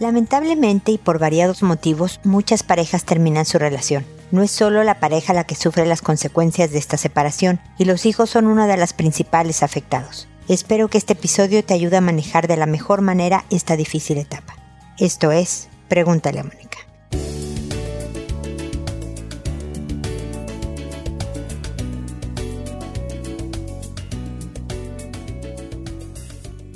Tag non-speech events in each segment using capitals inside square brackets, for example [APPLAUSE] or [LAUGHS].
Lamentablemente y por variados motivos, muchas parejas terminan su relación. No es solo la pareja la que sufre las consecuencias de esta separación, y los hijos son una de las principales afectados. Espero que este episodio te ayude a manejar de la mejor manera esta difícil etapa. Esto es, pregúntale a Mónica.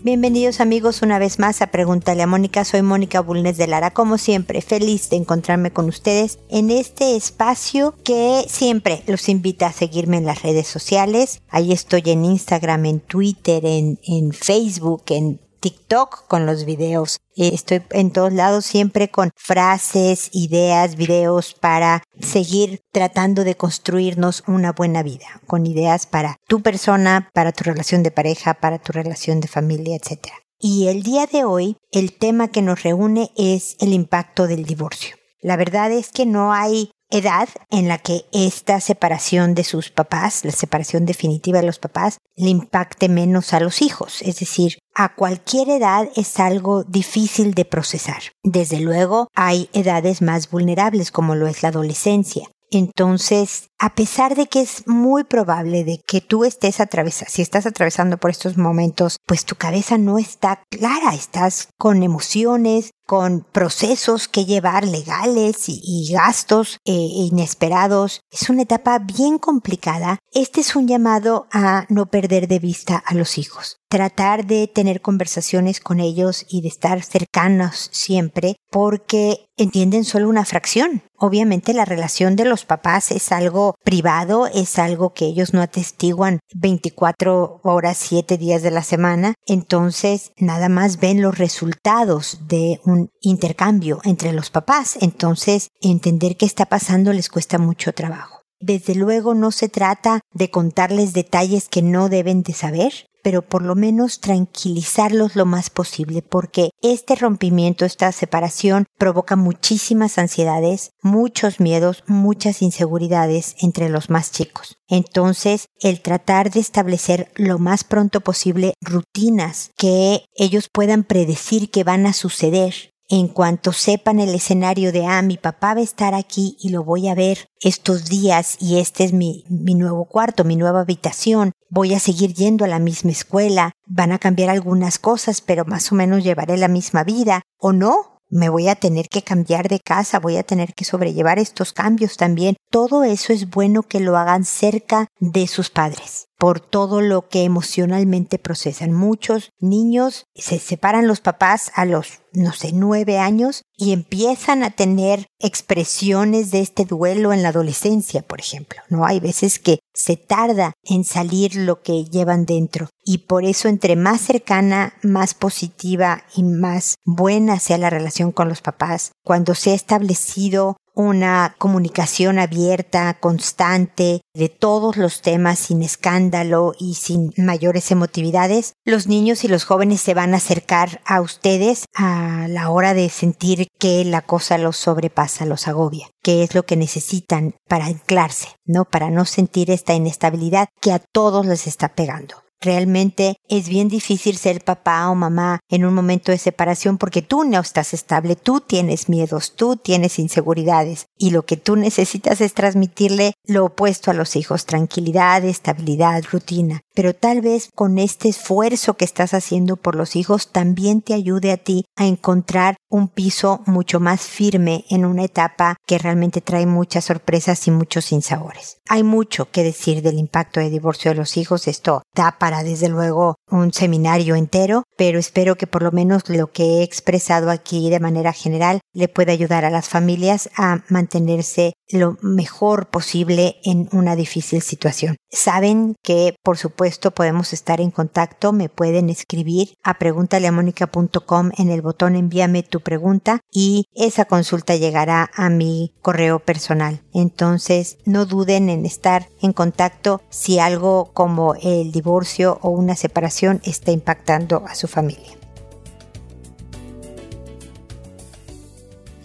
Bienvenidos amigos una vez más a Pregúntale a Mónica. Soy Mónica Bulnes de Lara. Como siempre, feliz de encontrarme con ustedes en este espacio que siempre los invita a seguirme en las redes sociales. Ahí estoy en Instagram, en Twitter, en, en Facebook, en TikTok con los videos. Estoy en todos lados siempre con frases, ideas, videos para seguir tratando de construirnos una buena vida, con ideas para tu persona, para tu relación de pareja, para tu relación de familia, etc. Y el día de hoy, el tema que nos reúne es el impacto del divorcio. La verdad es que no hay edad en la que esta separación de sus papás, la separación definitiva de los papás, le impacte menos a los hijos. Es decir, a cualquier edad es algo difícil de procesar. Desde luego, hay edades más vulnerables como lo es la adolescencia. Entonces, a pesar de que es muy probable de que tú estés atravesando, si estás atravesando por estos momentos, pues tu cabeza no está clara, estás con emociones, con procesos que llevar legales y, gastos eh, inesperados. Es una etapa bien complicada. Este es un llamado a no perder de vista a los hijos. Tratar de tener conversaciones con ellos y de estar cercanos siempre porque entienden solo una fracción. Obviamente la relación de los papás es algo privado, es algo que ellos no atestiguan 24 horas, 7 días de la semana. Entonces nada más ven los resultados de un intercambio entre los papás, entonces entender qué está pasando les cuesta mucho trabajo. Desde luego no se trata de contarles detalles que no deben de saber, pero por lo menos tranquilizarlos lo más posible, porque este rompimiento, esta separación provoca muchísimas ansiedades, muchos miedos, muchas inseguridades entre los más chicos. Entonces, el tratar de establecer lo más pronto posible rutinas que ellos puedan predecir que van a suceder en cuanto sepan el escenario de, ah, mi papá va a estar aquí y lo voy a ver estos días y este es mi, mi nuevo cuarto, mi nueva habitación, voy a seguir yendo a la misma escuela, van a cambiar algunas cosas, pero más o menos llevaré la misma vida, o no, me voy a tener que cambiar de casa, voy a tener que sobrellevar estos cambios también. Todo eso es bueno que lo hagan cerca de sus padres por todo lo que emocionalmente procesan. Muchos niños se separan los papás a los, no sé, nueve años y empiezan a tener expresiones de este duelo en la adolescencia, por ejemplo. No hay veces que se tarda en salir lo que llevan dentro y por eso entre más cercana, más positiva y más buena sea la relación con los papás, cuando se ha establecido una comunicación abierta, constante, de todos los temas sin escándalo y sin mayores emotividades, los niños y los jóvenes se van a acercar a ustedes a la hora de sentir que la cosa los sobrepasa, los agobia, que es lo que necesitan para anclarse, ¿no? Para no sentir esta inestabilidad que a todos les está pegando. Realmente es bien difícil ser papá o mamá en un momento de separación porque tú no estás estable, tú tienes miedos, tú tienes inseguridades y lo que tú necesitas es transmitirle lo opuesto a los hijos, tranquilidad, estabilidad, rutina. Pero tal vez con este esfuerzo que estás haciendo por los hijos también te ayude a ti a encontrar un piso mucho más firme en una etapa que realmente trae muchas sorpresas y muchos sinsabores. Hay mucho que decir del impacto de divorcio de los hijos, esto da para desde luego un seminario entero, pero espero que por lo menos lo que he expresado aquí de manera general le pueda ayudar a las familias a mantenerse lo mejor posible en una difícil situación. Saben que por supuesto podemos estar en contacto, me pueden escribir a preguntaleamónica.com en el botón envíame tu pregunta y esa consulta llegará a mi correo personal. Entonces no duden en estar en contacto si algo como el divorcio o una separación está impactando a su familia.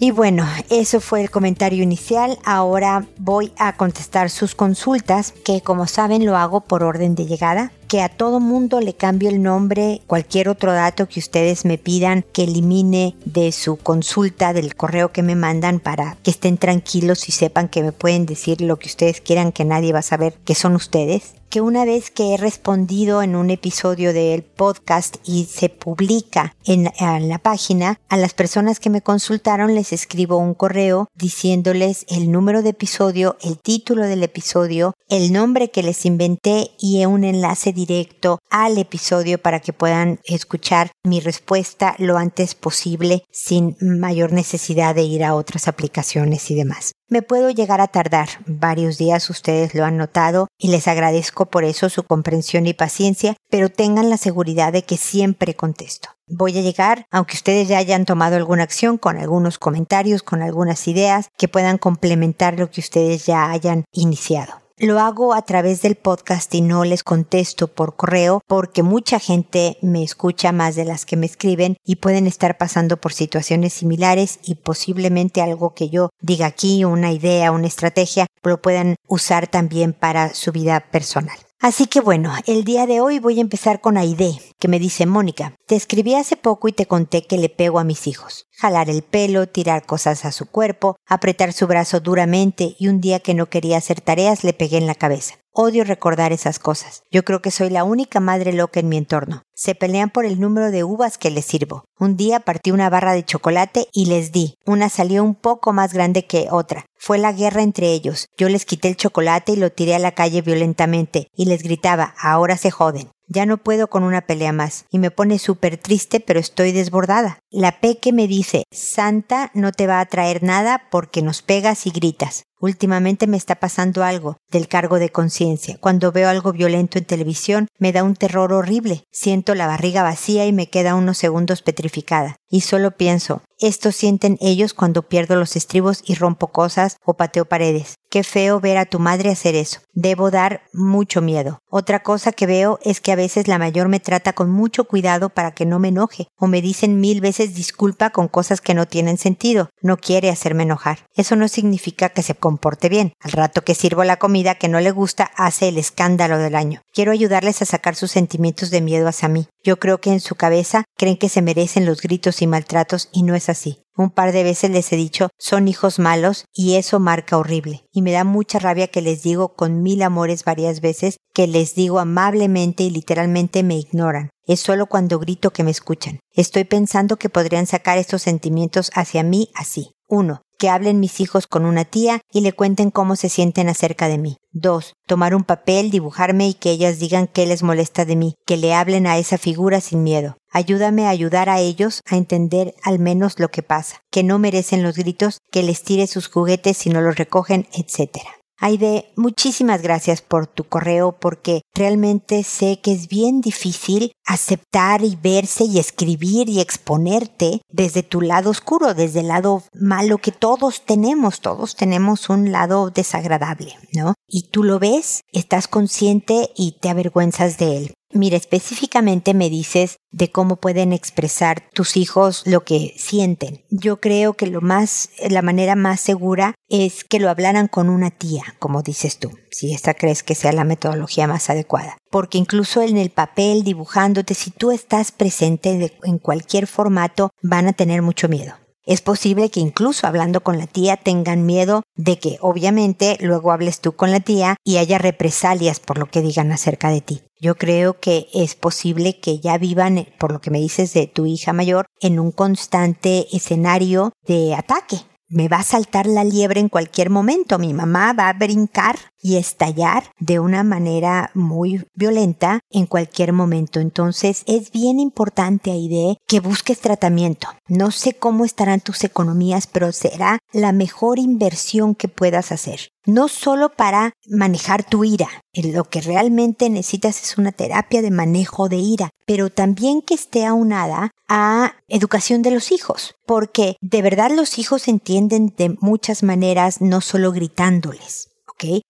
Y bueno, eso fue el comentario inicial. Ahora voy a contestar sus consultas, que como saben lo hago por orden de llegada. Que a todo mundo le cambio el nombre, cualquier otro dato que ustedes me pidan que elimine de su consulta, del correo que me mandan para que estén tranquilos y sepan que me pueden decir lo que ustedes quieran, que nadie va a saber que son ustedes. Que una vez que he respondido en un episodio del podcast y se publica en, la página, a las personas que me consultaron les escribo un correo diciéndoles el número de episodio, el título del episodio, el nombre que les inventé y un enlace directo al episodio para que puedan escuchar mi respuesta lo antes posible sin mayor necesidad de ir a otras aplicaciones y demás. Me puedo llegar a tardar varios días, ustedes lo han notado, y les agradezco por eso su comprensión y paciencia, pero tengan la seguridad de que siempre contesto. Voy a llegar, aunque ustedes ya hayan tomado alguna acción, con algunos comentarios, con algunas ideas que puedan complementar lo que ustedes ya hayan iniciado. Lo hago a través del podcast y no les contesto por correo porque mucha gente me escucha más de las que me escriben y pueden estar pasando por situaciones similares y posiblemente algo que yo diga aquí, una idea, una estrategia, lo puedan usar también para su vida personal. Así que bueno, el día de hoy voy a empezar con Aide, que me dice Mónica, te escribí hace poco y te conté que le pego a mis hijos. Jalar el pelo, tirar cosas a su cuerpo, apretar su brazo duramente y un día que no quería hacer tareas le pegué en la cabeza. Odio recordar esas cosas. Yo creo que soy la única madre loca en mi entorno. Se pelean por el número de uvas que les sirvo. Un día partí una barra de chocolate y les di. Una salió un poco más grande que otra. Fue la guerra entre ellos. Yo les quité el chocolate y lo tiré a la calle violentamente y les gritaba, ahora se joden. Ya no puedo con una pelea más y me pone súper triste pero estoy desbordada. La Peque me dice, Santa no te va a traer nada porque nos pegas y gritas. Últimamente me está pasando algo del cargo de conciencia. Cuando veo algo violento en televisión me da un terror horrible. Siento la barriga vacía y me queda unos segundos petrificada. Y solo pienso, esto sienten ellos cuando pierdo los estribos y rompo cosas o pateo paredes. Qué feo ver a tu madre hacer eso. Debo dar mucho miedo. Otra cosa que veo es que a veces la mayor me trata con mucho cuidado para que no me enoje, o me dicen mil veces disculpa con cosas que no tienen sentido. No quiere hacerme enojar. Eso no significa que se comporte bien. Al rato que sirvo la comida que no le gusta, hace el escándalo del año. Quiero ayudarles a sacar sus sentimientos de miedo hacia mí. Yo creo que en su cabeza creen que se merecen los gritos y maltratos y no es así. Un par de veces les he dicho son hijos malos y eso marca horrible. Y me da mucha rabia que les digo con mil amores varias veces que les digo amablemente y literalmente me ignoran. Es solo cuando grito que me escuchan. Estoy pensando que podrían sacar estos sentimientos hacia mí así. 1 que hablen mis hijos con una tía y le cuenten cómo se sienten acerca de mí. 2. Tomar un papel, dibujarme y que ellas digan qué les molesta de mí, que le hablen a esa figura sin miedo. Ayúdame a ayudar a ellos a entender al menos lo que pasa, que no merecen los gritos, que les tire sus juguetes si no los recogen, etcétera. Aide, muchísimas gracias por tu correo porque realmente sé que es bien difícil aceptar y verse y escribir y exponerte desde tu lado oscuro, desde el lado malo que todos tenemos, todos tenemos un lado desagradable, ¿no? Y tú lo ves, estás consciente y te avergüenzas de él. Mira, específicamente me dices de cómo pueden expresar tus hijos lo que sienten. Yo creo que lo más, la manera más segura es que lo hablaran con una tía, como dices tú, si esta crees que sea la metodología más adecuada. Porque incluso en el papel, dibujándote, si tú estás presente en cualquier formato, van a tener mucho miedo. Es posible que incluso hablando con la tía tengan miedo de que obviamente luego hables tú con la tía y haya represalias por lo que digan acerca de ti. Yo creo que es posible que ya vivan, por lo que me dices de tu hija mayor, en un constante escenario de ataque me va a saltar la liebre en cualquier momento. Mi mamá va a brincar y estallar de una manera muy violenta en cualquier momento. Entonces es bien importante, Aide, que busques tratamiento. No sé cómo estarán tus economías, pero será la mejor inversión que puedas hacer. No solo para manejar tu ira, lo que realmente necesitas es una terapia de manejo de ira, pero también que esté aunada a educación de los hijos, porque de verdad los hijos entienden de muchas maneras, no solo gritándoles.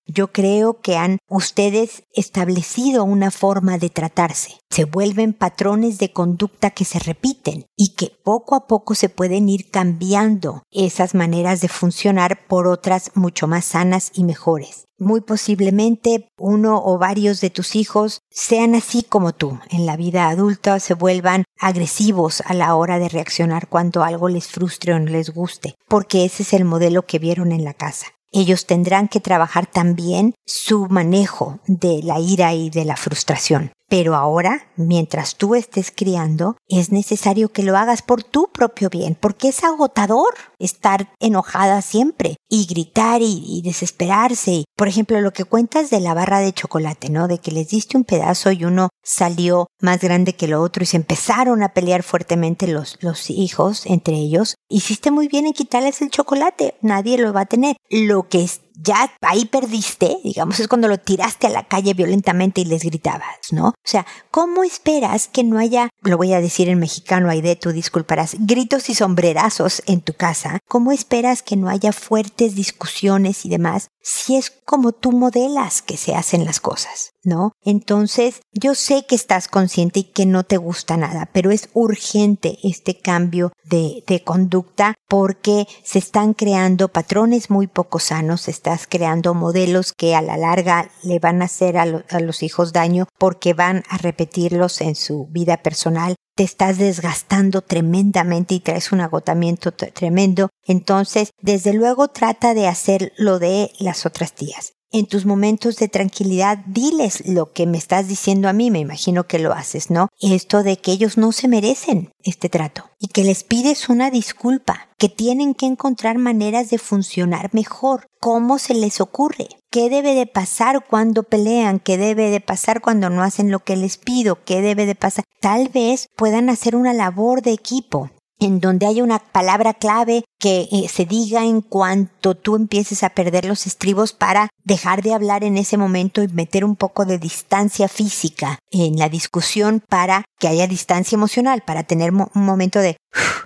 Yo creo que han ustedes establecido una forma de tratarse. Se vuelven patrones de conducta que se repiten y que poco a poco se pueden ir cambiando esas maneras de funcionar por otras mucho más sanas y mejores. Muy posiblemente uno o varios de tus hijos sean así como tú en la vida adulta, se vuelvan agresivos a la hora de reaccionar cuando algo les frustre o no les guste, porque ese es el modelo que vieron en la casa. Ellos tendrán que trabajar también su manejo de la ira y de la frustración. Pero ahora, mientras tú estés criando, es necesario que lo hagas por tu propio bien, porque es agotador estar enojada siempre y gritar y, desesperarse. Por ejemplo, lo que cuentas de la barra de chocolate, ¿no? De que les diste un pedazo y uno salió más grande que lo otro y se empezaron a pelear fuertemente los, los hijos entre ellos. Hiciste muy bien en quitarles el chocolate, nadie lo va a tener. Lo que es ya ahí perdiste, digamos, es cuando lo tiraste a la calle violentamente y les gritabas, ¿no? O sea, ¿cómo esperas que no haya, lo voy a decir en mexicano, Aide, tú disculparás, gritos y sombrerazos en tu casa? ¿Cómo esperas que no haya fuertes discusiones y demás si es como tú modelas que se hacen las cosas, ¿no? Entonces, yo sé que estás consciente y que no te gusta nada, pero es urgente este cambio de, conducta porque se están creando patrones muy poco sanos, estás creando modelos que a la larga le van a hacer a, a los hijos daño porque van a repetirlos en su vida personal te estás desgastando tremendamente y traes un agotamiento tremendo. Entonces, desde luego trata de hacer lo de las otras tías. En tus momentos de tranquilidad, diles lo que me estás diciendo a mí, me imagino que lo haces, ¿no? Esto de que ellos no se merecen este trato y que les pides una disculpa, que tienen que encontrar maneras de funcionar mejor. ¿Cómo se les ocurre? ¿Qué debe de pasar cuando pelean? ¿Qué debe de pasar cuando no hacen lo que les pido? ¿Qué debe de pasar? Tal vez puedan hacer una labor de equipo en donde haya una palabra clave que eh, se diga en cuanto tú empieces a perder los estribos para dejar de hablar en ese momento y meter un poco de distancia física en la discusión para que haya distancia emocional, para tener un momento de,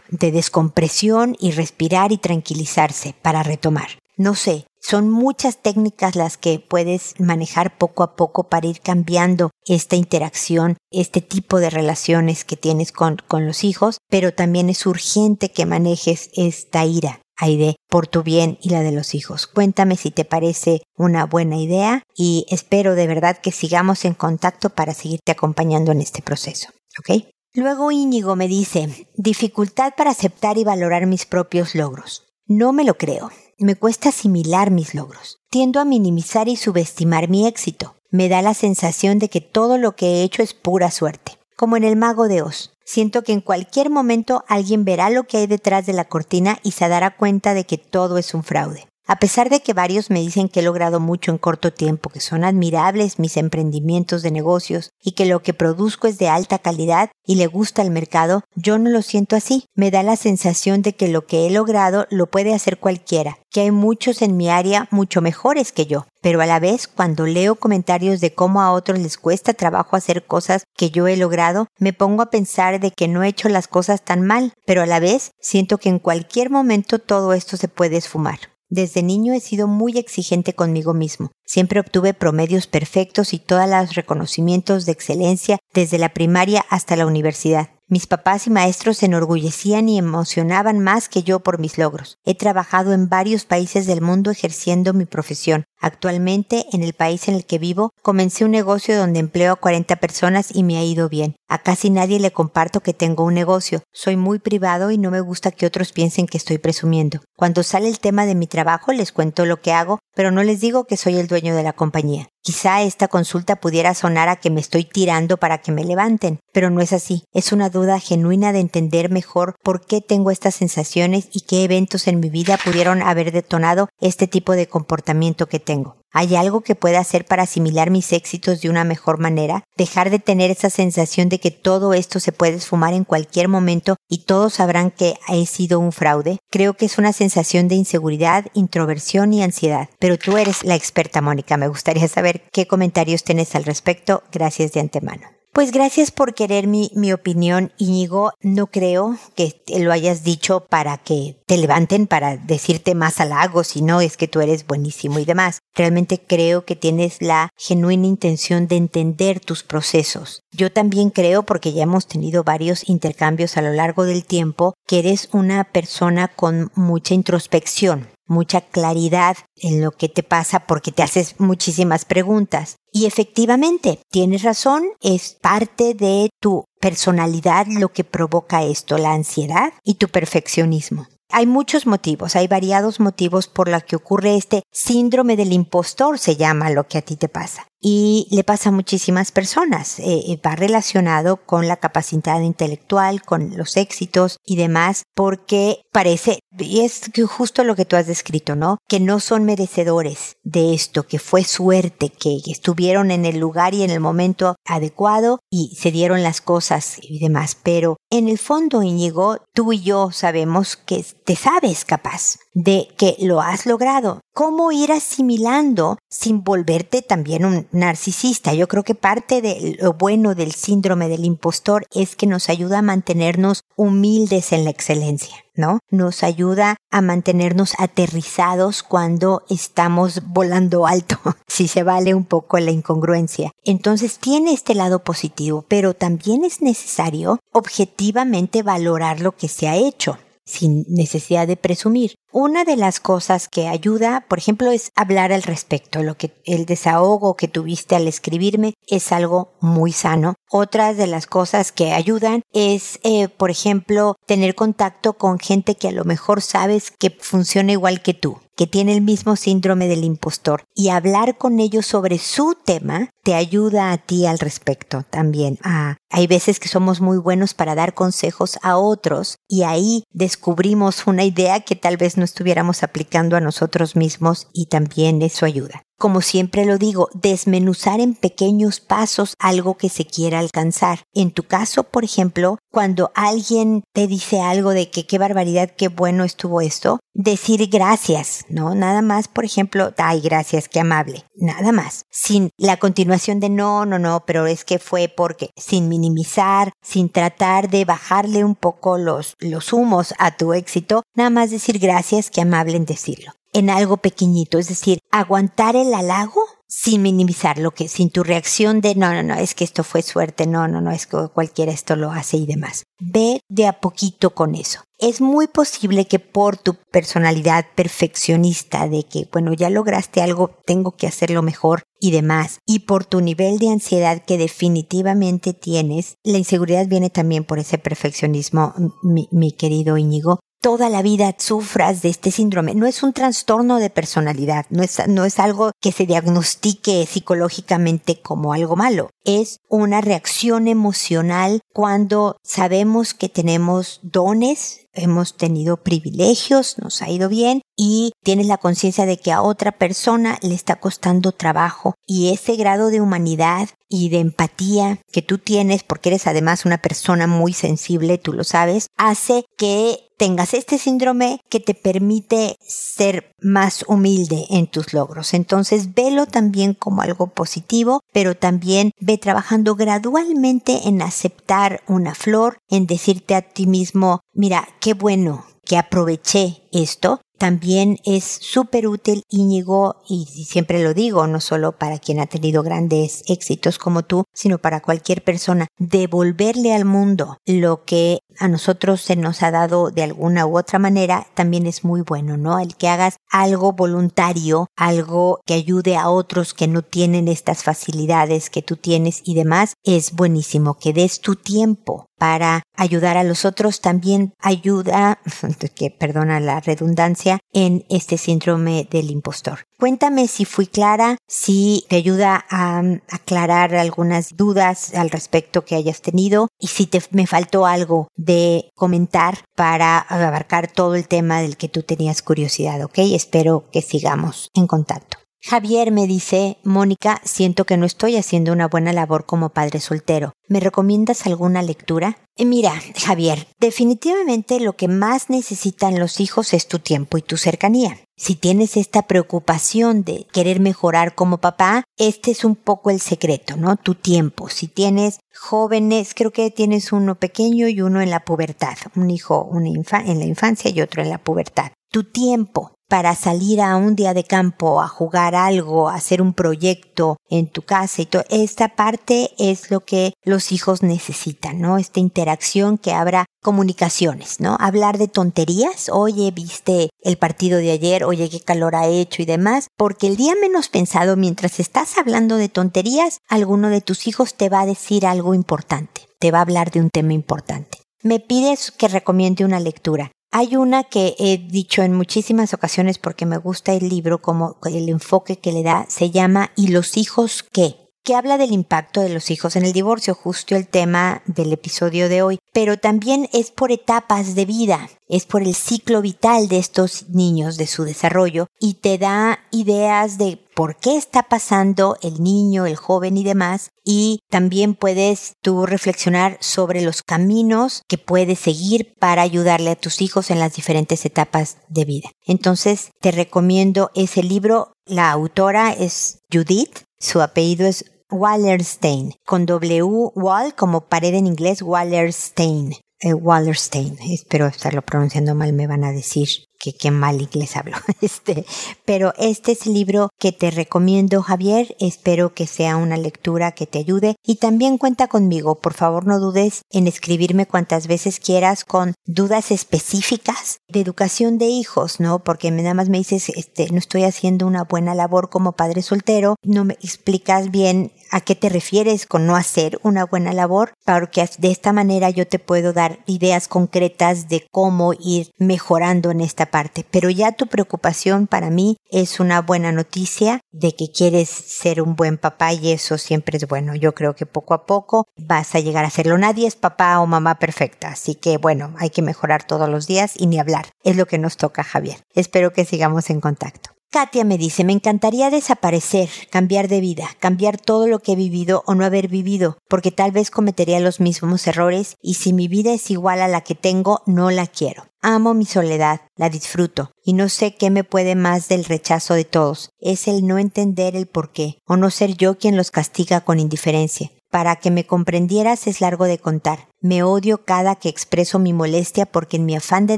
de descompresión y respirar y tranquilizarse para retomar. No sé, son muchas técnicas las que puedes manejar poco a poco para ir cambiando esta interacción, este tipo de relaciones que tienes con, con los hijos, pero también es urgente que manejes esta ira. Aide, por tu bien y la de los hijos. Cuéntame si te parece una buena idea y espero de verdad que sigamos en contacto para seguirte acompañando en este proceso. ¿Ok? Luego Íñigo me dice, dificultad para aceptar y valorar mis propios logros. No me lo creo. Me cuesta asimilar mis logros. Tiendo a minimizar y subestimar mi éxito. Me da la sensación de que todo lo que he hecho es pura suerte. Como en el mago de Oz. Siento que en cualquier momento alguien verá lo que hay detrás de la cortina y se dará cuenta de que todo es un fraude. A pesar de que varios me dicen que he logrado mucho en corto tiempo, que son admirables mis emprendimientos de negocios y que lo que produzco es de alta calidad y le gusta al mercado, yo no lo siento así. Me da la sensación de que lo que he logrado lo puede hacer cualquiera, que hay muchos en mi área mucho mejores que yo. Pero a la vez, cuando leo comentarios de cómo a otros les cuesta trabajo hacer cosas que yo he logrado, me pongo a pensar de que no he hecho las cosas tan mal, pero a la vez siento que en cualquier momento todo esto se puede esfumar. Desde niño he sido muy exigente conmigo mismo. Siempre obtuve promedios perfectos y todos los reconocimientos de excelencia desde la primaria hasta la universidad. Mis papás y maestros se enorgullecían y emocionaban más que yo por mis logros. He trabajado en varios países del mundo ejerciendo mi profesión. Actualmente, en el país en el que vivo, comencé un negocio donde empleo a 40 personas y me ha ido bien. A casi nadie le comparto que tengo un negocio. Soy muy privado y no me gusta que otros piensen que estoy presumiendo. Cuando sale el tema de mi trabajo les cuento lo que hago, pero no les digo que soy el dueño de la compañía. Quizá esta consulta pudiera sonar a que me estoy tirando para que me levanten, pero no es así. Es una duda genuina de entender mejor por qué tengo estas sensaciones y qué eventos en mi vida pudieron haber detonado este tipo de comportamiento que tengo. ¿Hay algo que pueda hacer para asimilar mis éxitos de una mejor manera? Dejar de tener esa sensación de que todo esto se puede esfumar en cualquier momento y todos sabrán que he sido un fraude. Creo que es una sensación de inseguridad, introversión y ansiedad. Pero tú eres la experta, Mónica. Me gustaría saber qué comentarios tienes al respecto. Gracias de antemano. Pues gracias por querer mi, mi opinión, Íñigo. No creo que lo hayas dicho para que te levanten, para decirte más halagos, sino es que tú eres buenísimo y demás. Realmente creo que tienes la genuina intención de entender tus procesos. Yo también creo, porque ya hemos tenido varios intercambios a lo largo del tiempo, que eres una persona con mucha introspección mucha claridad en lo que te pasa porque te haces muchísimas preguntas. Y efectivamente, tienes razón, es parte de tu personalidad lo que provoca esto, la ansiedad y tu perfeccionismo. Hay muchos motivos, hay variados motivos por los que ocurre este síndrome del impostor, se llama lo que a ti te pasa y le pasa a muchísimas personas. Eh, eh, va relacionado con la capacidad intelectual, con los éxitos y demás, porque parece, y es justo lo que tú has descrito, ¿no? Que no son merecedores de esto, que fue suerte, que estuvieron en el lugar y en el momento adecuado y se dieron las cosas y demás. Pero en el fondo, Íñigo, tú y yo sabemos que te sabes capaz de que lo has logrado. ¿Cómo ir asimilando sin volverte también un narcisista? Yo creo que parte de lo bueno del síndrome del impostor es que nos ayuda a mantenernos humildes en la excelencia, ¿no? Nos ayuda a mantenernos aterrizados cuando estamos volando alto, [LAUGHS] si se vale un poco la incongruencia. Entonces tiene este lado positivo, pero también es necesario objetivamente valorar lo que se ha hecho sin necesidad de presumir. Una de las cosas que ayuda, por ejemplo, es hablar al respecto. Lo que el desahogo que tuviste al escribirme es algo muy sano. Otras de las cosas que ayudan es, eh, por ejemplo, tener contacto con gente que a lo mejor sabes que funciona igual que tú que tiene el mismo síndrome del impostor y hablar con ellos sobre su tema te ayuda a ti al respecto también. Ah, hay veces que somos muy buenos para dar consejos a otros y ahí descubrimos una idea que tal vez no estuviéramos aplicando a nosotros mismos y también eso ayuda como siempre lo digo, desmenuzar en pequeños pasos algo que se quiera alcanzar. En tu caso, por ejemplo, cuando alguien te dice algo de que qué barbaridad, qué bueno estuvo esto, decir gracias, ¿no? Nada más, por ejemplo, ay, gracias, qué amable. Nada más. Sin la continuación de no, no, no, pero es que fue porque, sin minimizar, sin tratar de bajarle un poco los, los humos a tu éxito, nada más decir gracias, qué amable en decirlo en algo pequeñito, es decir, aguantar el halago sin minimizar lo que, sin tu reacción de no, no, no, es que esto fue suerte, no, no, no, es que cualquiera esto lo hace y demás. Ve de a poquito con eso. Es muy posible que por tu personalidad perfeccionista de que, bueno, ya lograste algo, tengo que hacerlo mejor y demás, y por tu nivel de ansiedad que definitivamente tienes, la inseguridad viene también por ese perfeccionismo, mi, mi querido Íñigo, toda la vida sufras de este síndrome. No es un trastorno de personalidad, no es, no es algo que se diagnostique psicológicamente como algo malo. Es una reacción emocional cuando sabemos que tenemos dones, hemos tenido privilegios, nos ha ido bien y tienes la conciencia de que a otra persona le está costando trabajo y ese grado de humanidad y de empatía que tú tienes, porque eres además una persona muy sensible, tú lo sabes, hace que tengas este síndrome que te permite ser más humilde en tus logros. Entonces, velo también como algo positivo, pero también ve trabajando gradualmente en aceptar una flor, en decirte a ti mismo, mira, qué bueno que aproveché esto también es súper útil Íñigo, y siempre lo digo, no solo para quien ha tenido grandes éxitos como tú, sino para cualquier persona, devolverle al mundo lo que a nosotros se nos ha dado de alguna u otra manera, también es muy bueno, ¿no? El que hagas algo voluntario, algo que ayude a otros que no tienen estas facilidades que tú tienes y demás, es buenísimo. Que des tu tiempo para ayudar a los otros también ayuda, [LAUGHS] que perdona la redundancia, en este síndrome del impostor. Cuéntame si fui clara, si te ayuda a aclarar algunas dudas al respecto que hayas tenido y si te, me faltó algo de comentar para abarcar todo el tema del que tú tenías curiosidad, ¿ok? Espero que sigamos en contacto. Javier me dice, Mónica, siento que no estoy haciendo una buena labor como padre soltero. ¿Me recomiendas alguna lectura? Eh, mira, Javier, definitivamente lo que más necesitan los hijos es tu tiempo y tu cercanía. Si tienes esta preocupación de querer mejorar como papá, este es un poco el secreto, ¿no? Tu tiempo. Si tienes jóvenes, creo que tienes uno pequeño y uno en la pubertad, un hijo una en la infancia y otro en la pubertad. Tu tiempo para salir a un día de campo, a jugar algo, a hacer un proyecto en tu casa y todo. Esta parte es lo que los hijos necesitan, ¿no? Esta interacción que abra comunicaciones, ¿no? Hablar de tonterías, oye, viste el partido de ayer, oye, qué calor ha hecho y demás, porque el día menos pensado, mientras estás hablando de tonterías, alguno de tus hijos te va a decir algo importante, te va a hablar de un tema importante. Me pides que recomiende una lectura. Hay una que he dicho en muchísimas ocasiones porque me gusta el libro como el enfoque que le da, se llama ¿Y los hijos qué? que habla del impacto de los hijos en el divorcio, justo el tema del episodio de hoy, pero también es por etapas de vida, es por el ciclo vital de estos niños, de su desarrollo, y te da ideas de por qué está pasando el niño, el joven y demás, y también puedes tú reflexionar sobre los caminos que puedes seguir para ayudarle a tus hijos en las diferentes etapas de vida. Entonces, te recomiendo ese libro. La autora es Judith, su apellido es Wallerstein, con W, Wall como pared en inglés, Wallerstein. Eh, Wallerstein, espero estarlo pronunciando mal, me van a decir que qué mal inglés hablo. [LAUGHS] Este, pero este es el libro que te recomiendo, Javier. Espero que sea una lectura que te ayude y también cuenta conmigo. Por favor, no dudes en escribirme cuantas veces quieras con dudas específicas de educación de hijos, ¿no? Porque nada más me dices, este, no estoy haciendo una buena labor como padre soltero, no me explicas bien a qué te refieres con no hacer una buena labor, porque de esta manera yo te puedo dar ideas concretas de cómo ir mejorando en esta parte. Pero ya tu preocupación para mí es una buena noticia de que quieres ser un buen papá y eso siempre es bueno. Yo creo que poco a poco vas a llegar a hacerlo. Nadie es papá o mamá perfecta, así que bueno, hay que mejorar todos los días y ni hablar. Es lo que nos toca, Javier. Espero que sigamos en contacto. Katia me dice, me encantaría desaparecer, cambiar de vida, cambiar todo lo que he vivido o no haber vivido, porque tal vez cometería los mismos errores y si mi vida es igual a la que tengo, no la quiero. Amo mi soledad, la disfruto, y no sé qué me puede más del rechazo de todos. Es el no entender el por qué, o no ser yo quien los castiga con indiferencia. Para que me comprendieras es largo de contar. Me odio cada que expreso mi molestia porque en mi afán de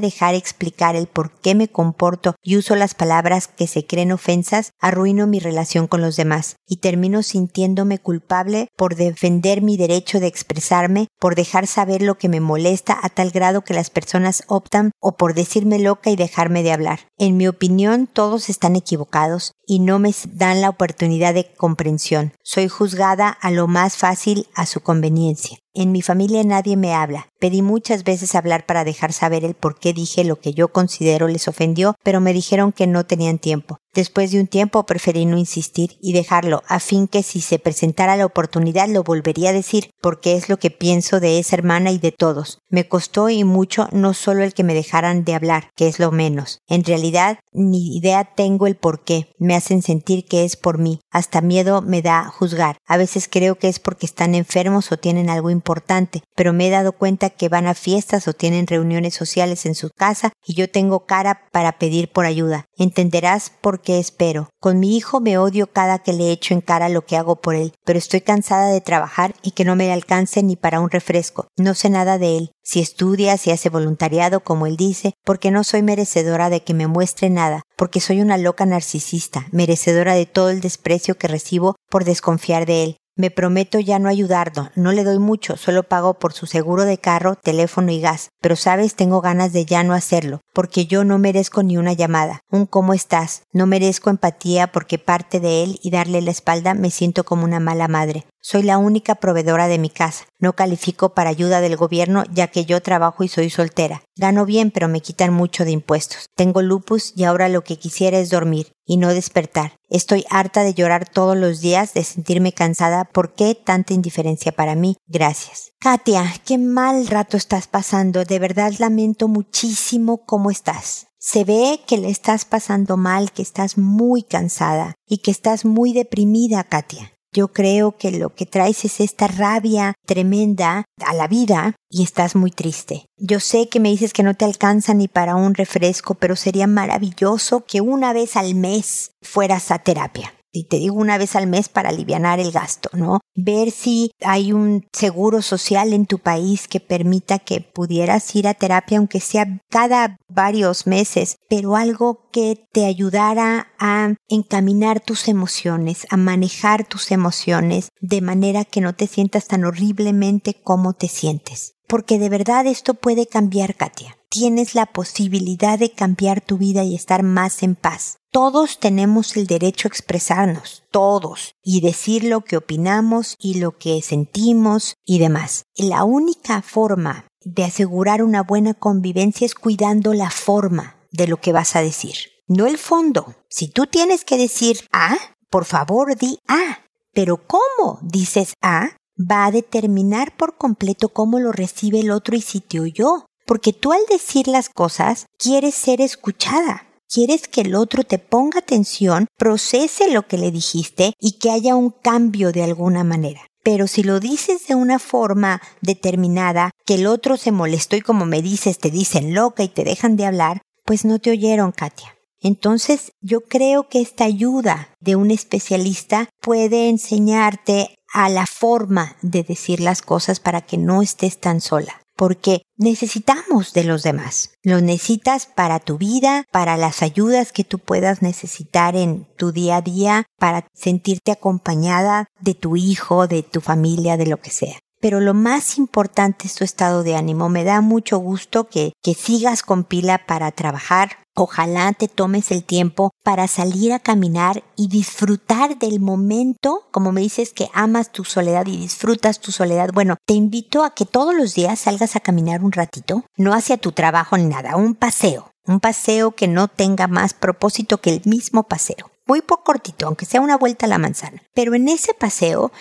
dejar explicar el por qué me comporto y uso las palabras que se creen ofensas, arruino mi relación con los demás y termino sintiéndome culpable por defender mi derecho de expresarme, por dejar saber lo que me molesta a tal grado que las personas optan o por decirme loca y dejarme de hablar. En mi opinión, todos están equivocados y no me dan la oportunidad de comprensión. Soy juzgada a lo más fácil a su conveniencia. En mi familia nadie me habla. Pedí muchas veces hablar para dejar saber el por qué dije lo que yo considero les ofendió, pero me dijeron que no tenían tiempo. Después de un tiempo preferí no insistir y dejarlo, a fin que si se presentara la oportunidad lo volvería a decir, porque es lo que pienso de esa hermana y de todos. Me costó y mucho no solo el que me dejaran de hablar, que es lo menos. En realidad, ni idea tengo el por qué. Me hacen sentir que es por mí. Hasta miedo me da juzgar. A veces creo que es porque están enfermos o tienen algo importante, pero me he dado cuenta que van a fiestas o tienen reuniones sociales en su casa y yo tengo cara para pedir por ayuda. Entenderás por qué espero. Con mi hijo me odio cada que le echo en cara lo que hago por él, pero estoy cansada de trabajar y que no me alcance ni para un refresco. No sé nada de él. Si estudia, si hace voluntariado, como él dice, porque no soy merecedora de que me muestre nada, porque soy una loca narcisista, merecedora de todo el desprecio que recibo por desconfiar de él. Me prometo ya no ayudarlo, no le doy mucho, solo pago por su seguro de carro, teléfono y gas, pero sabes, tengo ganas de ya no hacerlo, porque yo no merezco ni una llamada, un cómo estás, no merezco empatía porque parte de él y darle la espalda me siento como una mala madre. Soy la única proveedora de mi casa. No califico para ayuda del gobierno ya que yo trabajo y soy soltera. Gano bien pero me quitan mucho de impuestos. Tengo lupus y ahora lo que quisiera es dormir y no despertar. Estoy harta de llorar todos los días, de sentirme cansada. ¿Por qué tanta indiferencia para mí? Gracias. Katia, qué mal rato estás pasando. De verdad lamento muchísimo cómo estás. Se ve que le estás pasando mal, que estás muy cansada y que estás muy deprimida, Katia. Yo creo que lo que traes es esta rabia tremenda a la vida y estás muy triste. Yo sé que me dices que no te alcanza ni para un refresco, pero sería maravilloso que una vez al mes fueras a terapia y te digo una vez al mes para aliviar el gasto, ¿no? Ver si hay un seguro social en tu país que permita que pudieras ir a terapia, aunque sea cada varios meses, pero algo que te ayudara a encaminar tus emociones, a manejar tus emociones de manera que no te sientas tan horriblemente como te sientes. Porque de verdad esto puede cambiar, Katia tienes la posibilidad de cambiar tu vida y estar más en paz. Todos tenemos el derecho a expresarnos, todos, y decir lo que opinamos y lo que sentimos y demás. La única forma de asegurar una buena convivencia es cuidando la forma de lo que vas a decir, no el fondo. Si tú tienes que decir A, por favor di A. Pero cómo dices A va a determinar por completo cómo lo recibe el otro y si te oyó porque tú al decir las cosas quieres ser escuchada. Quieres que el otro te ponga atención, procese lo que le dijiste y que haya un cambio de alguna manera. Pero si lo dices de una forma determinada, que el otro se molestó y como me dices te dicen loca y te dejan de hablar, pues no te oyeron, Katia. Entonces yo creo que esta ayuda de un especialista puede enseñarte a la forma de decir las cosas para que no estés tan sola porque necesitamos de los demás. Lo necesitas para tu vida, para las ayudas que tú puedas necesitar en tu día a día, para sentirte acompañada de tu hijo, de tu familia, de lo que sea. Pero lo más importante es tu estado de ánimo. Me da mucho gusto que, que sigas con pila para trabajar, Ojalá te tomes el tiempo para salir a caminar y disfrutar del momento, como me dices que amas tu soledad y disfrutas tu soledad. Bueno, te invito a que todos los días salgas a caminar un ratito, no hacia tu trabajo ni nada, un paseo, un paseo que no tenga más propósito que el mismo paseo. Muy poco cortito, aunque sea una vuelta a la manzana. Pero en ese paseo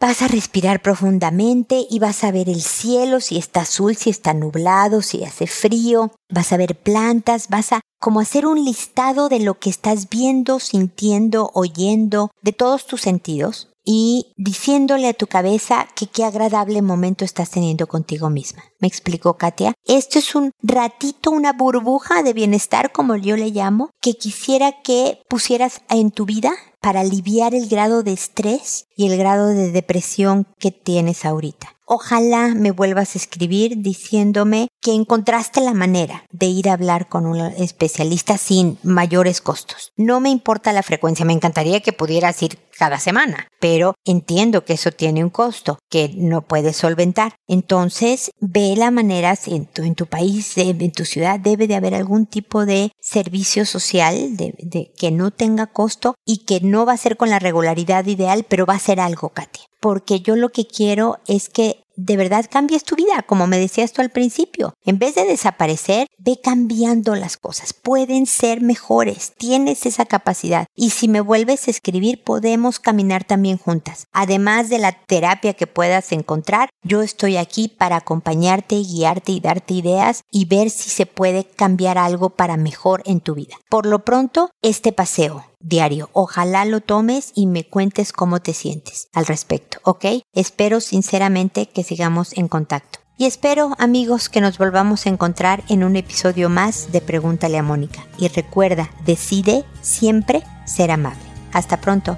Vas a respirar profundamente y vas a ver el cielo, si está azul, si está nublado, si hace frío. Vas a ver plantas, vas a como hacer un listado de lo que estás viendo, sintiendo, oyendo, de todos tus sentidos y diciéndole a tu cabeza que qué agradable momento estás teniendo contigo misma. ¿Me explicó Katia? Esto es un ratito, una burbuja de bienestar, como yo le llamo, que quisiera que pusieras en tu vida para aliviar el grado de estrés y el grado de depresión que tienes ahorita. Ojalá me vuelvas a escribir diciéndome que encontraste la manera de ir a hablar con un especialista sin mayores costos. No me importa la frecuencia, me encantaría que pudieras ir cada semana, pero entiendo que eso tiene un costo que no puedes solventar. Entonces, ve la manera, en tu, país, en tu ciudad, debe de haber algún tipo de servicio social de, que no tenga costo y que no va a ser con la regularidad ideal, pero va a ser algo, Katia. Porque yo lo que quiero es que de verdad cambies tu vida, como me decías tú al principio. En vez de desaparecer, ve cambiando las cosas. Pueden ser mejores. Tienes esa capacidad. Y si me vuelves a escribir, podemos caminar también juntas. Además de la terapia que puedas encontrar, yo estoy aquí para acompañarte, guiarte y darte ideas y ver si se puede cambiar algo para mejor en tu vida. Por lo pronto, este paseo diario. Ojalá lo tomes y me cuentes cómo te sientes al respecto, ¿ok? Espero sinceramente que sigamos en contacto. Y espero, amigos, que nos volvamos a encontrar en un episodio más de Pregúntale a Mónica. Y recuerda, decide siempre ser amable. Hasta pronto.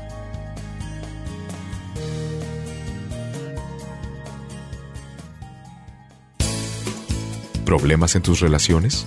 ¿Problemas en tus relaciones?